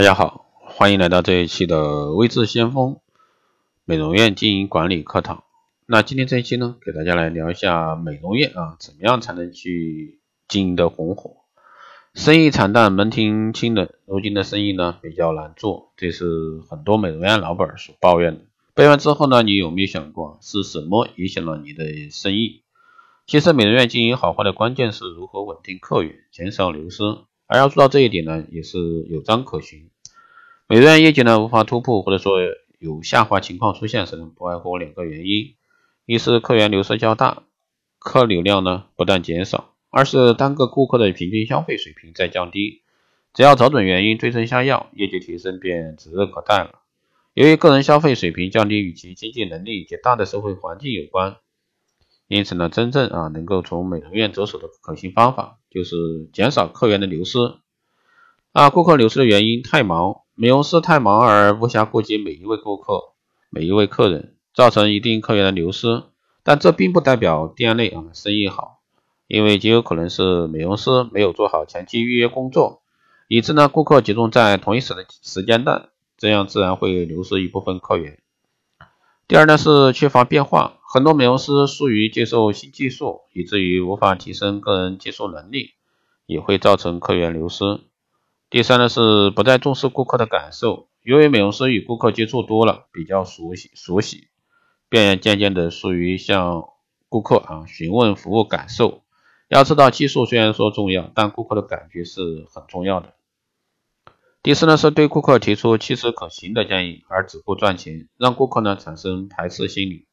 大家好，欢迎来到这一期的微智先锋美容院经营管理课堂。那今天这一期呢，给大家来聊一下美容院啊，怎么样才能去经营的红火？生意惨淡，门庭清冷，如今的生意呢比较难做，这是很多美容院老板所抱怨的。背完之后呢，你有没有想过是什么影响了你的生意？其实美容院经营好坏的关键是如何稳定客源，减少流失。而要做到这一点呢，也是有章可循。美容院业绩呢无法突破，或者说有下滑情况出现时，不外乎两个原因：一是客源流失较大，客流量呢不断减少；二是单个顾客的平均消费水平在降低。只要找准原因，对症下药，业绩提升便指日可待了。由于个人消费水平降低与其经济能力以及大的社会环境有关。因此呢，真正啊能够从美容院着手的可行方法，就是减少客源的流失。啊，顾客流失的原因太忙，美容师太忙而无暇顾及每一位顾客、每一位客人，造成一定客源的流失。但这并不代表店内啊生意好，因为极有可能是美容师没有做好前期预约工作，以致呢顾客集中在同一时的时间段，这样自然会流失一部分客源。第二呢是缺乏变化，很多美容师疏于接受新技术，以至于无法提升个人接受能力，也会造成客源流失。第三呢是不再重视顾客的感受，由于美容师与顾客接触多了，比较熟悉熟悉，便渐渐的疏于向顾客啊询问服务感受。要知道技术虽然说重要，但顾客的感觉是很重要的。第四呢，是对顾客提出切实可行的建议，而只顾赚钱，让顾客呢产生排斥心理。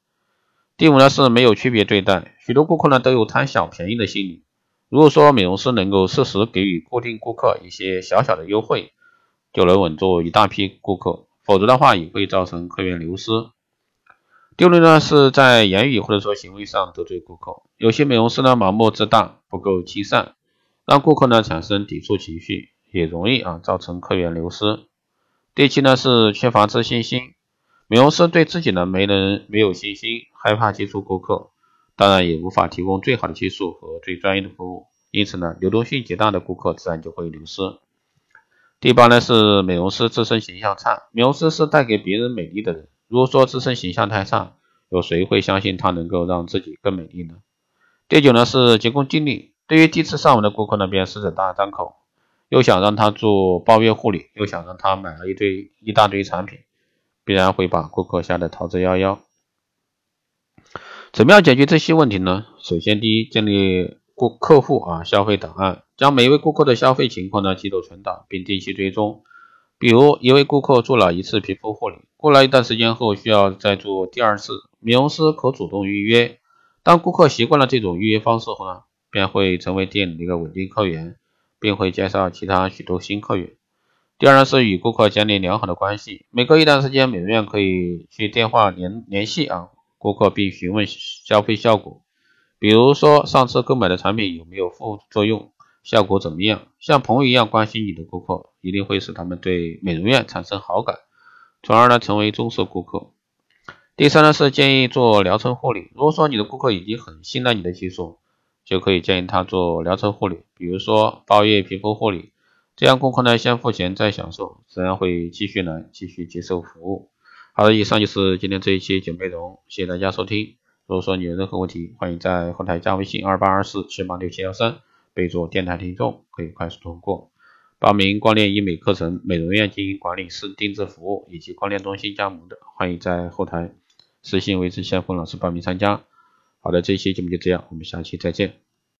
第五呢，是没有区别对待，许多顾客呢都有贪小便宜的心理。如果说美容师能够适时给予固定顾客一些小小的优惠，就能稳住一大批顾客，否则的话也会造成客源流失。第六呢，是在言语或者说行为上得罪顾客，有些美容师呢盲目自大，不够亲善，让顾客呢产生抵触情绪。也容易啊造成客源流失。第七呢是缺乏自信心，美容师对自己呢没能没有信心，害怕接触顾客，当然也无法提供最好的技术和最专业的服务，因此呢流动性极大的顾客自然就会流失。第八呢是美容师自身形象差，美容师是带给别人美丽的人，如果说自身形象太差，有谁会相信他能够让自己更美丽呢？第九呢是急功近利，对于第一次上门的顾客呢，便狮子大张口。又想让他做包月护理，又想让他买了一堆一大堆产品，必然会把顾客吓得逃之夭夭。怎么样解决这些问题呢？首先，第一，建立顾客户啊消费档案，将每一位顾客的消费情况呢记录存档，并定期追踪。比如，一位顾客做了一次皮肤护理，过了一段时间后需要再做第二次，美容师可主动预约。当顾客习惯了这种预约方式后呢，便会成为店里的一个稳定客源。并会介绍其他许多新客源。第二是与顾客建立良好的关系，每隔一段时间，美容院可以去电话联联系啊顾客，并询问消费效果。比如说上次购买的产品有没有副作用，效果怎么样？像朋友一样关心你的顾客，一定会使他们对美容院产生好感，从而呢成为忠实顾客。第三呢是建议做疗程护理。如果说你的顾客已经很信赖你的技术，就可以建议他做疗程护理，比如说包月皮肤护理，这样顾客呢先付钱再享受，自然会继续来继续接受服务。好的，以上就是今天这一期节目内容，谢谢大家收听。如果说你有任何问题，欢迎在后台加微信二八二四七八六七幺三，备注电台听众，可以快速通过。报名光电医美课程、美容院经营管理师定制服务以及光电中心加盟的，欢迎在后台私信维持先锋老师报名参加。好的，这一期节目就这样，我们下期再见。